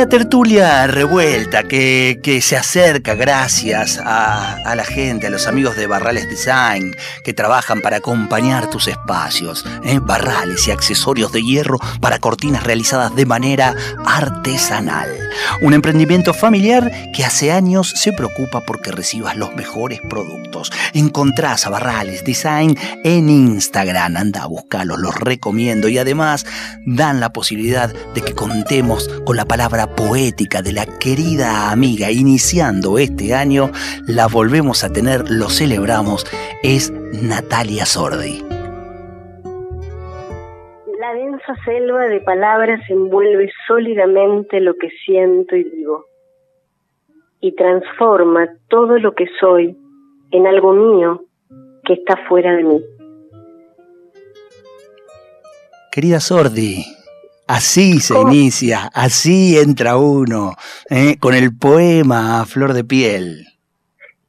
La tertulia revuelta que, que se acerca gracias a, la gente, a los amigos de Barrales Design que trabajan para acompañar tus espacios. ¿eh? Barrales y accesorios de hierro para cortinas realizadas de manera artesanal. Un emprendimiento familiar que hace años se preocupa porque recibas los mejores productos. Encontrás a Barrales Design en Instagram. Anda a buscarlos, los recomiendo y además dan la posibilidad de que contemos con la palabra poética de la querida amiga iniciando este año, la volvemos a tener, lo celebramos, es Natalia Sordi. La densa selva de palabras envuelve sólidamente lo que siento y digo y transforma todo lo que soy en algo mío que está fuera de mí. Querida Sordi, Así se inicia, así entra uno, ¿eh? con el poema a flor de piel.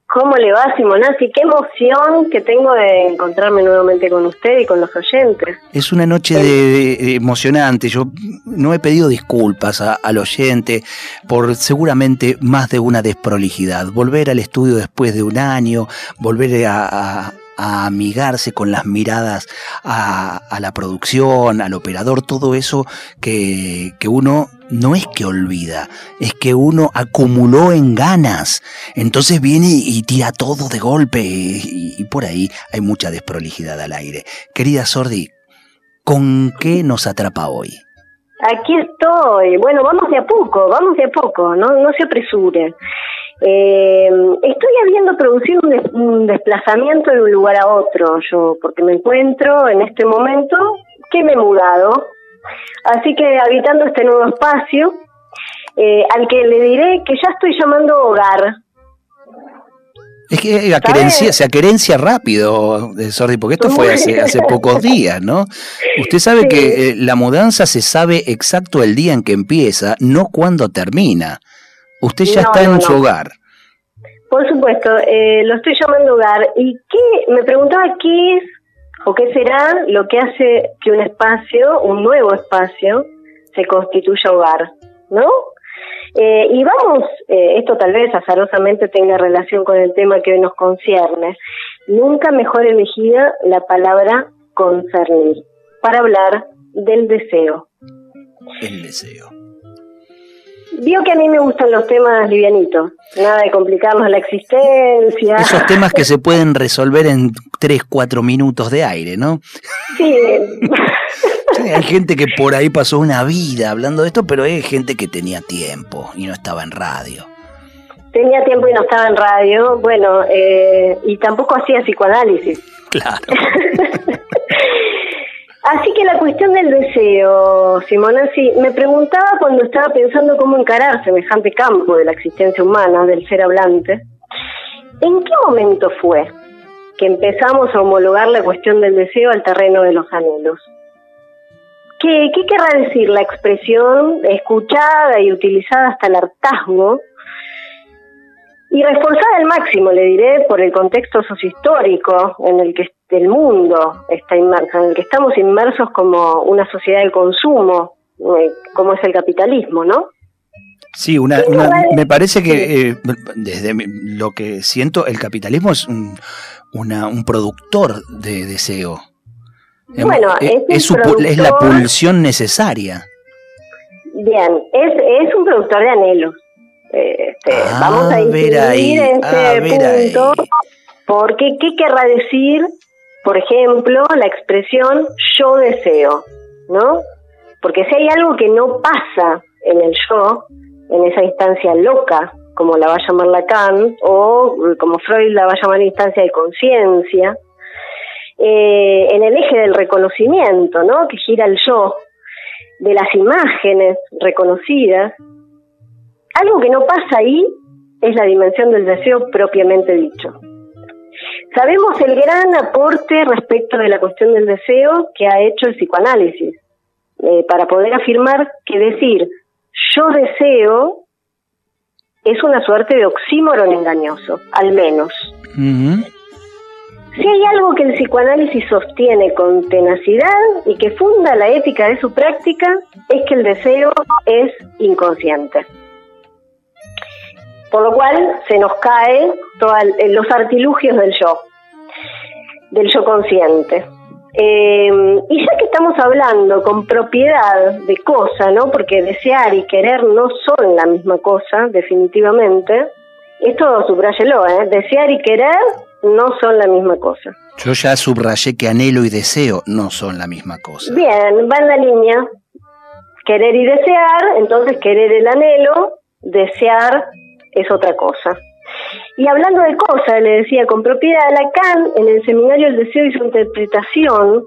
¿Cómo le va, Simonazzi? Qué emoción que tengo de encontrarme nuevamente con usted y con los oyentes. Es una noche de, de emocionante. Yo no he pedido disculpas a, al oyente por seguramente más de una desprolijidad. Volver al estudio después de un año, volver a, a a amigarse con las miradas a, a, la producción, al operador, todo eso que, que uno no es que olvida, es que uno acumuló en ganas. Entonces viene y tira todo de golpe y, y por ahí hay mucha desprolijidad al aire. Querida Sordi, ¿con qué nos atrapa hoy? Aquí estoy. Bueno, vamos de a poco, vamos de a poco, no, no se apresure. Eh, estoy habiendo producido un, des un, desplazamiento de un lugar a otro, yo, porque me encuentro en este momento que me he mudado, así que habitando este nuevo espacio, eh, al que le diré que ya estoy llamando hogar. Es que aquerencia, se aquerencia rápido, Sordi, porque esto fue hace, hace pocos días, ¿no? Usted sabe sí. que eh, la mudanza se sabe exacto el día en que empieza, no cuándo termina. Usted ya no, está en no, su hogar. Por supuesto, eh, lo estoy llamando hogar. ¿Y qué? Me preguntaba qué es o qué será lo que hace que un espacio, un nuevo espacio, se constituya hogar, ¿no? Eh, y vamos, eh, esto tal vez azarosamente tenga relación con el tema que hoy nos concierne. Nunca mejor elegida la palabra concernir para hablar del deseo. El deseo. Vio que a mí me gustan los temas livianitos, nada de complicarnos la existencia. Esos temas que se pueden resolver en 3, 4 minutos de aire, ¿no? Sí. sí. Hay gente que por ahí pasó una vida hablando de esto, pero hay gente que tenía tiempo y no estaba en radio. Tenía tiempo y no estaba en radio, bueno, eh, y tampoco hacía psicoanálisis. Claro. Así que la cuestión del deseo, Simonazzi, me preguntaba cuando estaba pensando cómo encarar semejante campo de la existencia humana, del ser hablante, ¿en qué momento fue que empezamos a homologar la cuestión del deseo al terreno de los anhelos? ¿Qué, qué querrá decir la expresión escuchada y utilizada hasta el hartazgo y reforzada al máximo, le diré, por el contexto sociohistórico en el que el mundo está inmerso, en el que estamos inmersos como una sociedad de consumo, eh, como es el capitalismo, ¿no? Sí, una, una, me parece que eh, desde lo que siento, el capitalismo es un, una, un productor de deseo. Bueno, es, es, es, su, es la pulsión necesaria. Bien, es, es un productor de anhelos. Este, ah, vamos a ver ahí, este ah, punto, ahí. porque ¿qué querrá decir, por ejemplo, la expresión yo deseo? ¿No? Porque si hay algo que no pasa en el yo, en esa instancia loca, como la va a llamar Lacan, o como Freud la va a llamar instancia de conciencia, eh, en el eje del reconocimiento, ¿no? Que gira el yo, de las imágenes reconocidas, algo que no pasa ahí es la dimensión del deseo propiamente dicho. Sabemos el gran aporte respecto de la cuestión del deseo que ha hecho el psicoanálisis, eh, para poder afirmar que decir yo deseo es una suerte de oxímoron engañoso, al menos. Si hay algo que el psicoanálisis sostiene con tenacidad y que funda la ética de su práctica, es que el deseo es inconsciente. Por lo cual se nos cae todos los artilugios del yo, del yo consciente. Eh, y ya que estamos hablando con propiedad de cosa, ¿no? Porque desear y querer no son la misma cosa, definitivamente. Esto subrayelo, ¿eh? Desear y querer no son la misma cosa. Yo ya subrayé que anhelo y deseo no son la misma cosa. Bien, va en la línea. Querer y desear, entonces querer el anhelo, desear es otra cosa. Y hablando de cosas, le decía con propiedad, Lacan en el seminario El deseo y su interpretación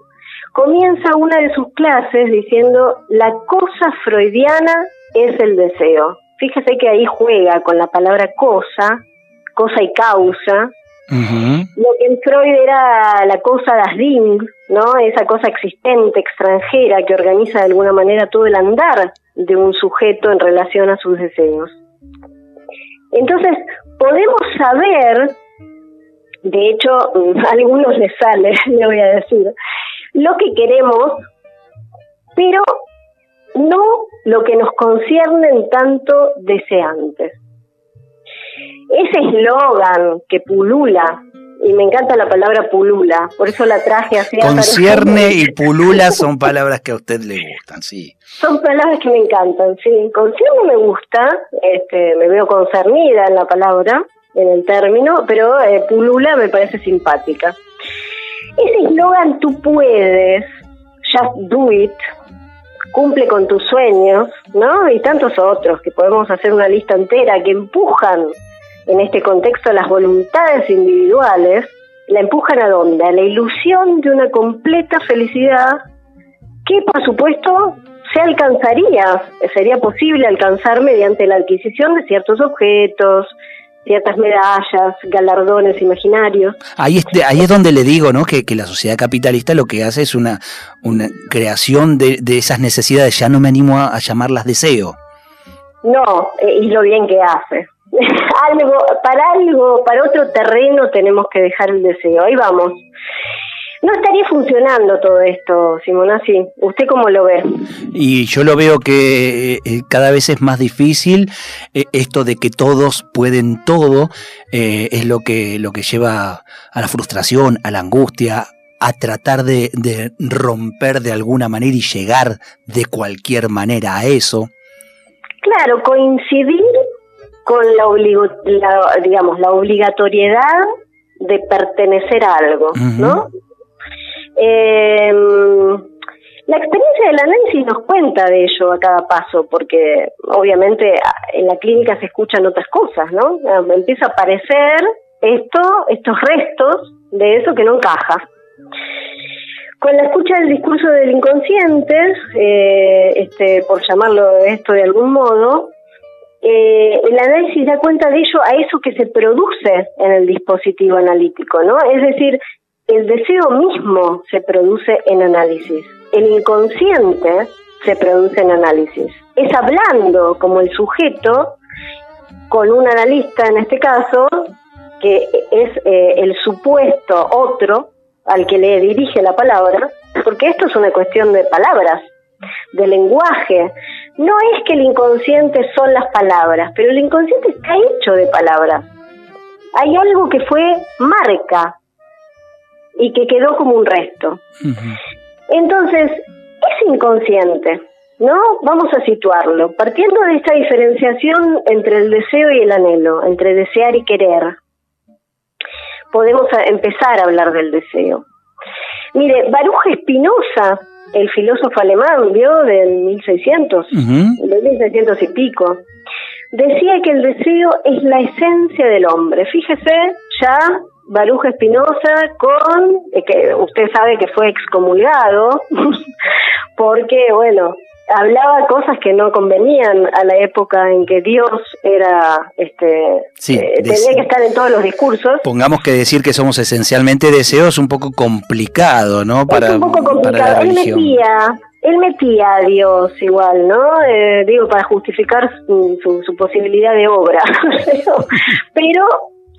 comienza una de sus clases diciendo la cosa freudiana es el deseo. Fíjese que ahí juega con la palabra cosa, cosa y causa. Lo que en Freud era la cosa das Ding, ¿no? Esa cosa existente, extranjera, que organiza de alguna manera todo el andar de un sujeto en relación a sus deseos. Entonces, podemos saber, de hecho, a algunos les sale, le voy a decir, lo que queremos, pero no lo que nos concierne en tanto deseantes. Ese eslogan que pulula, y me encanta la palabra pulula, por eso la traje así. Concierne y pulula son palabras que a usted le gustan, sí. Son palabras que me encantan, sí. Concierne me gusta, este, me veo concernida en la palabra, en el término, pero eh, pulula me parece simpática. Ese eslogan, tú puedes, just do it, cumple con tus sueños, ¿no? Y tantos otros, que podemos hacer una lista entera, que empujan en este contexto las voluntades individuales, la empujan a dónde? A la ilusión de una completa felicidad que, por supuesto, se alcanzaría, sería posible alcanzar mediante la adquisición de ciertos objetos, ciertas medallas, galardones imaginarios. Ahí es, ahí es donde le digo, ¿no? Que, la sociedad capitalista lo que hace es una, una creación de, esas necesidades. Ya no me animo a, llamarlas deseo. No, eh, y lo bien que hace. algo, para algo, para otro terreno tenemos que dejar el deseo. Ahí vamos. No estaría funcionando todo esto, Simonazzi. ¿Usted cómo lo ve? Y yo lo veo que eh, cada vez es más difícil. Eh, esto de que todos pueden todo eh, es lo que, lo que lleva a la frustración, a la angustia, a tratar de, romper de alguna manera y llegar de cualquier manera a eso. Claro, coincidir con la, digamos, la obligatoriedad de pertenecer a algo, ¿no? Eh, la experiencia del análisis nos cuenta de ello a cada paso, porque obviamente en la clínica se escuchan otras cosas, ¿no? Empieza a aparecer esto, estos restos de eso que no encaja. Con la escucha del discurso del inconsciente, eh, este, por llamarlo esto de algún modo, eh, el análisis da cuenta de ello a eso que se produce en el dispositivo analítico, ¿no? Es decir, el deseo mismo se produce en análisis, el inconsciente se produce en análisis. Es hablando como el sujeto con un analista en este caso, que es eh, el supuesto otro al que le dirige la palabra, porque esto es una cuestión de palabras, de lenguaje. No es que el inconsciente son las palabras, pero el inconsciente está hecho de palabras. Hay algo que fue marca, y que quedó como un resto. Entonces, es inconsciente, ¿no? Vamos a situarlo, partiendo de esta diferenciación entre el deseo y el anhelo, entre desear y querer. Podemos empezar a hablar del deseo. Mire, Baruch Espinosa, el filósofo alemán, vio del 1600, del 1600 y pico, decía que el deseo es la esencia del hombre. Fíjese, ya Baruja Espinosa con, eh, que usted sabe que fue excomulgado, porque, bueno, hablaba cosas que no convenían a la época en que Dios era, este, eh, tenía que estar en todos los discursos. Pongamos que decir que somos esencialmente deseos un poco complicado, ¿no? Para, un poco complicado. él metía, él metía a Dios igual, ¿no? Eh, digo, para justificar su, su, posibilidad de obra. Pero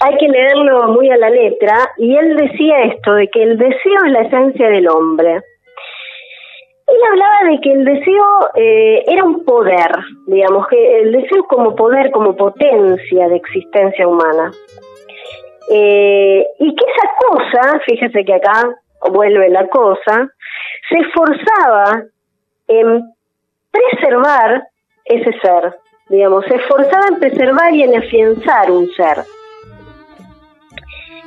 hay que leerlo muy a la letra y él decía esto, de que el deseo es la esencia del hombre. Él hablaba de que el deseo eh, era un poder, digamos, que el deseo como poder, como potencia de existencia humana. Eh, y que esa cosa, fíjese que acá vuelve la cosa, se esforzaba en preservar ese ser, digamos, se esforzaba en preservar y en afianzar un ser.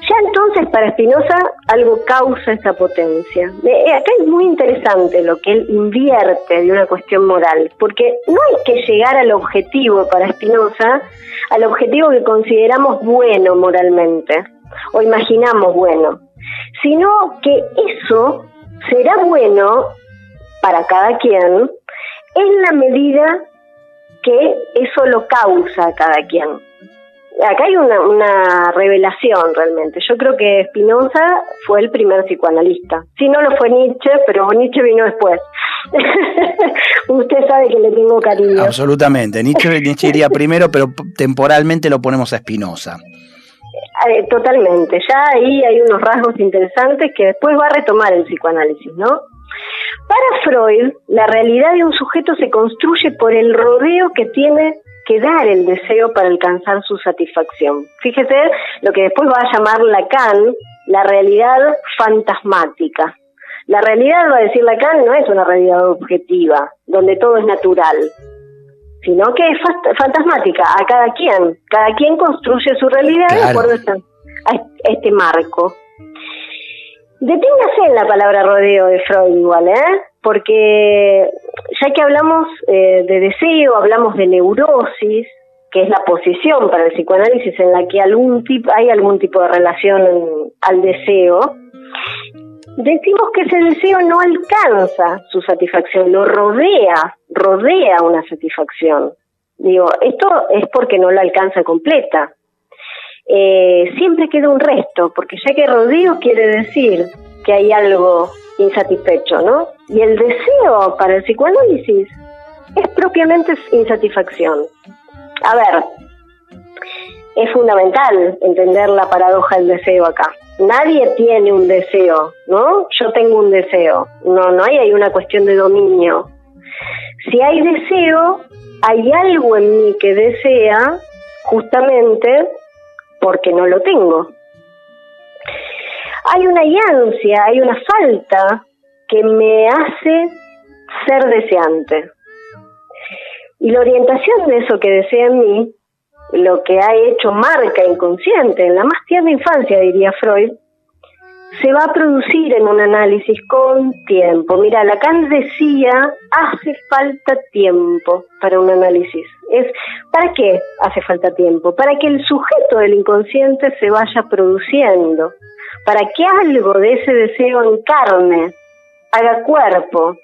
Ya entonces para Spinoza algo causa esa potencia. Eh, acá es muy interesante lo que él invierte de una cuestión moral, porque no hay que llegar al objetivo para Spinoza, al objetivo que consideramos bueno moralmente o imaginamos bueno, sino que eso será bueno para cada quien en la medida que eso lo causa a cada quien acá hay una, una revelación realmente. Yo creo que Spinoza fue el primer psicoanalista. Si no lo fue Nietzsche, pero Nietzsche vino después. Usted sabe que le tengo cariño. Absolutamente. Nietzsche, Nietzsche iría primero, pero temporalmente lo ponemos a Spinoza. Eh, totalmente. Ya ahí hay unos rasgos interesantes que después va a retomar el psicoanálisis, ¿no? Para Freud, la realidad de un sujeto se construye por el rodeo que tiene que dar el deseo para alcanzar su satisfacción. Fíjese lo que después va a llamar Lacan la realidad fantasmática. La realidad, va a decir Lacan, no es una realidad objetiva, donde todo es natural, sino que es fantasmática a cada quien. Cada quien construye su realidad de acuerdo a este marco. Deténgase en la palabra rodeo de Freud igual, ¿eh? Porque ya que hablamos eh, de deseo, hablamos de neurosis, que es la posición para el psicoanálisis en la que algún tipo, hay algún tipo de relación al deseo, decimos que ese deseo no alcanza su satisfacción, lo rodea, rodea una satisfacción. Digo, esto es porque no la alcanza completa. Eh, siempre queda un resto, porque ya que rodeo quiere decir que hay algo insatisfecho, ¿no? Y el deseo para el psicoanálisis es propiamente insatisfacción. A ver, es fundamental entender la paradoja del deseo acá. Nadie tiene un deseo, ¿no? Yo tengo un deseo. No, no hay, hay una cuestión de dominio. Si hay deseo, hay algo en mí que desea justamente porque no lo tengo. Hay una ansia, hay una falta que me hace ser deseante. Y la orientación de eso que desea en mí, lo que ha hecho marca inconsciente en la más tierna infancia, diría Freud, se va a producir en un análisis con tiempo. Mira, Lacan decía, hace falta tiempo para un análisis. Es, ¿Para qué hace falta tiempo? Para que el sujeto del inconsciente se vaya produciendo, para que algo de ese deseo encarne haga cuerpo,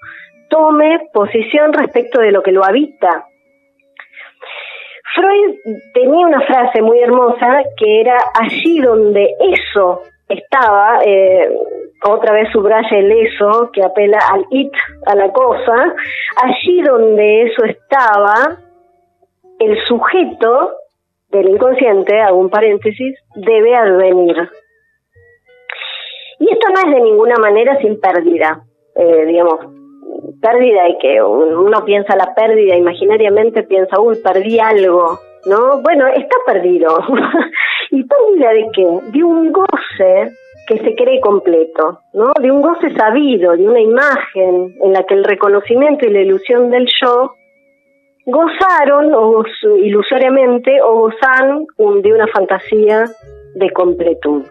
tome posición respecto de lo que lo habita. Freud tenía una frase muy hermosa que era allí donde eso estaba, eh, otra vez subraya el eso, que apela al it, a la cosa, allí donde eso estaba, el sujeto del inconsciente, hago un paréntesis, debe advenir. Y esto no es de ninguna manera sin pérdida eh, digamos, pérdida y que uno piensa la pérdida, imaginariamente piensa, uy, perdí algo, ¿no? Bueno, está perdido. ¿Y pérdida de qué? De un goce que se cree completo, ¿no? De un goce sabido, de una imagen en la que el reconocimiento y la ilusión del yo gozaron o ilusoriamente o gozan de una fantasía de completud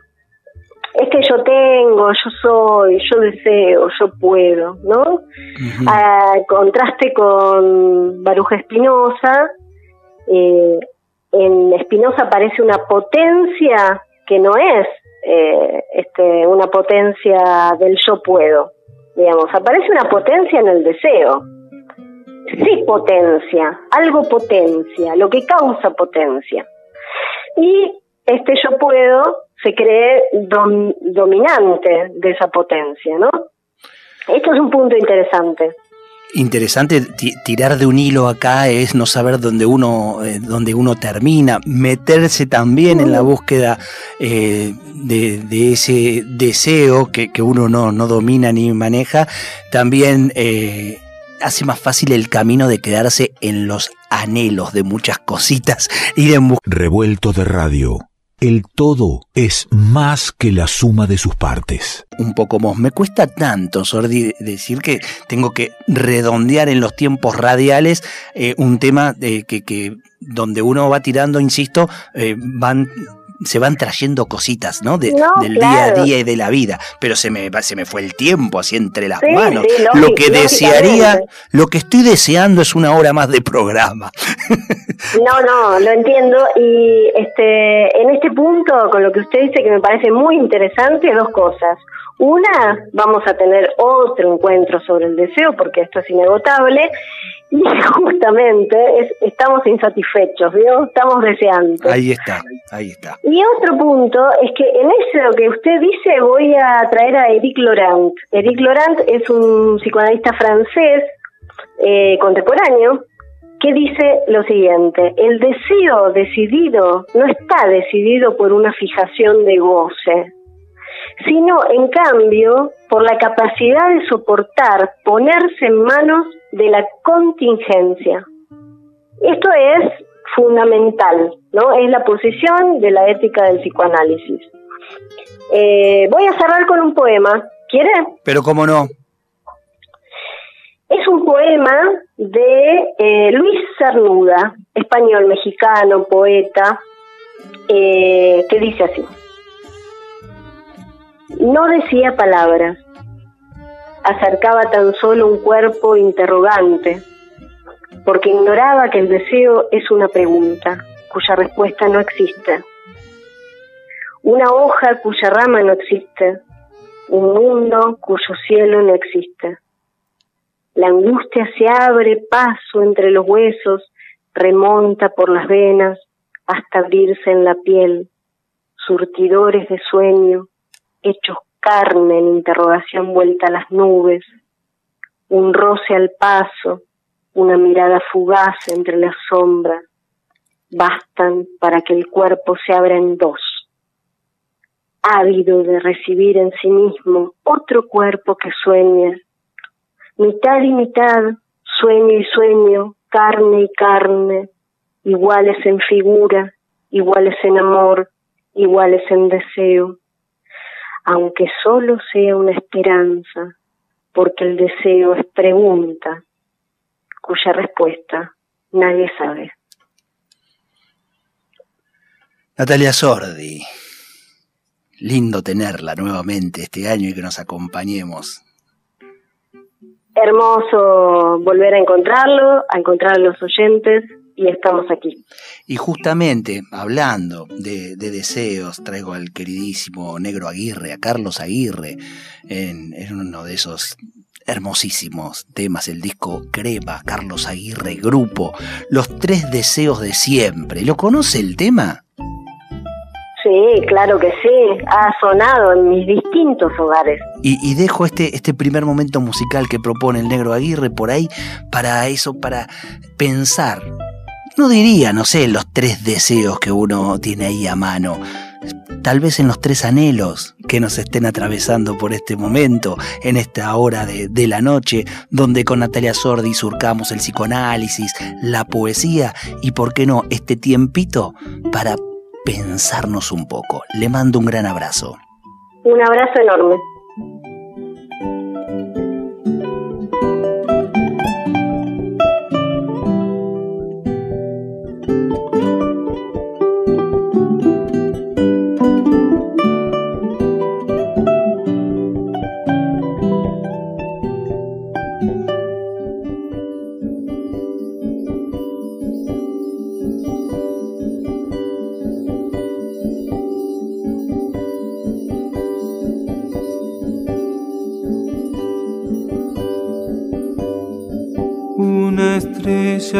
es que yo tengo, yo soy, yo deseo, yo puedo, ¿no? A contraste con Baruja Espinosa, eh, en Espinosa aparece una potencia que no es eh, este, una potencia del yo puedo, digamos, aparece una potencia en el deseo. sí potencia, algo potencia, lo que causa potencia. Y este yo puedo se cree dominante de esa potencia, ¿no? Esto es un punto interesante. Interesante tirar de un hilo acá es no saber dónde uno, eh, dónde uno termina, meterse también en la búsqueda eh, de, ese deseo que, uno no, no, domina ni maneja, también eh, hace más fácil el camino de quedarse en los anhelos de muchas cositas y de... Revuelto de radio el todo es más que la suma de sus partes. Un poco más. Me cuesta tanto, Sordi, decir que tengo que redondear en los tiempos radiales eh, un tema eh, que, donde uno va tirando, insisto, eh, van se van trayendo cositas, ¿no? del día a día y de la vida, pero se me, se me fue el tiempo así entre las manos. lo que desearía, lo que estoy deseando es una hora más de programa. No, no, lo entiendo y este, en este punto, con lo que usted dice que me parece muy interesante, dos cosas. Una, vamos a tener otro encuentro sobre el deseo, porque esto es inagotable, y justamente estamos insatisfechos, ¿vio? Estamos deseando. Ahí está, ahí está. Y otro punto es que en eso que usted dice voy a traer a Eric Laurent. Eric Laurent es un psicoanalista francés eh, contemporáneo que dice lo siguiente, el deseo decidido no está decidido por una fijación de goce, sino en cambio por la capacidad de soportar, ponerse en manos de la contingencia. Esto es fundamental, ¿no? Es la posición de la ética del psicoanálisis. Eh, voy a cerrar con un poema. ¿Quiere? Pero cómo no. Es un poema de eh, Luis Cernuda, español, mexicano, poeta, eh, que dice así. No decía palabras, acercaba tan solo un cuerpo interrogante, porque ignoraba que el deseo es una pregunta cuya respuesta no existe. Una hoja cuya rama no existe, un mundo cuyo cielo no existe. La angustia se abre paso entre los huesos, remonta por las venas hasta abrirse en la piel, surtidores de sueño, hechos carne en interrogación vuelta a las nubes, un roce al paso, una mirada fugaz entre las sombras, bastan para que el cuerpo se abra en dos, ávido de recibir en sí mismo otro cuerpo que sueña, mitad y mitad, sueño y sueño, carne y carne, iguales en figura, iguales en amor, iguales en deseo aunque solo sea una esperanza, porque el deseo es pregunta, cuya respuesta nadie sabe. Natalia Sordi, lindo tenerla nuevamente este año y que nos acompañemos. Hermoso volver a encontrarlo, a encontrar a los oyentes y estamos aquí. Y justamente hablando de, deseos, traigo al queridísimo Negro Aguirre, a Carlos Aguirre, en, uno de esos hermosísimos temas, el disco Crema, Carlos Aguirre Grupo, Los Tres Deseos de Siempre. ¿Lo conoce el tema? Sí, claro que sí, ha sonado en mis distintos hogares. Y, y, dejo este, este primer momento musical que propone el negro Aguirre por ahí para eso, para pensar no diría, no sé, los tres deseos que uno tiene ahí a mano. Tal vez en los tres anhelos que nos estén atravesando por este momento, en esta hora de, de la noche, donde con Natalia Sordi surcamos el psicoanálisis, la poesía y, por qué no, este tiempito para pensarnos un poco. Le mando un gran abrazo. Un abrazo enorme.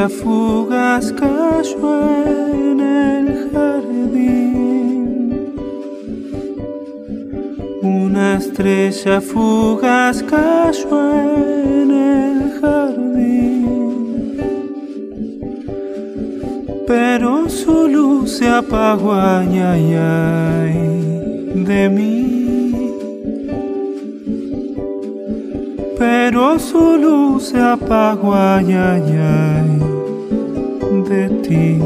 Estrella fugaz cayó en el jardín. Una estrella fugaz cayó en el jardín. Pero su luz se apagó, ay, ay, ay, de mí. pero su luz se apagó, ay, ay, ay, de ti.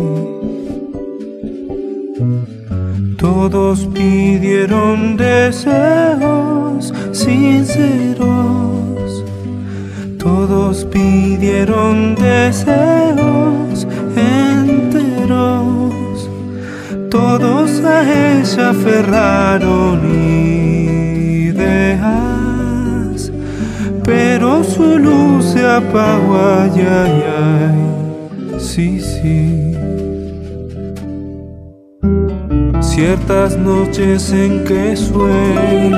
Todos pidieron deseos sinceros, todos pidieron deseos enteros, todos a ella aferraron ideas pero su luz se apagó, ay, ay, sí, sí. Ciertas noches en que suele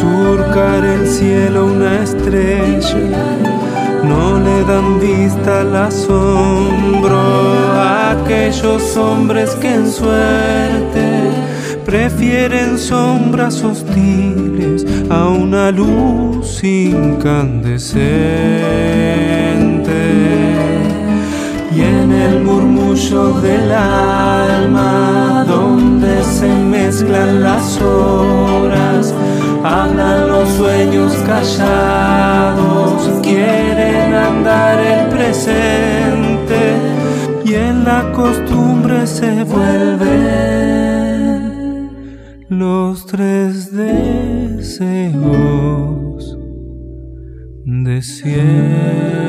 surcar el cielo una estrella, no le dan vista al asombro a aquellos hombres que en suerte prefieren sombras hostiles a una luz incandescente. Murmullo del alma, donde se mezclan las horas, hablan los sueños callados, quieren andar el presente y en la costumbre se vuelve los tres deseos de siempre.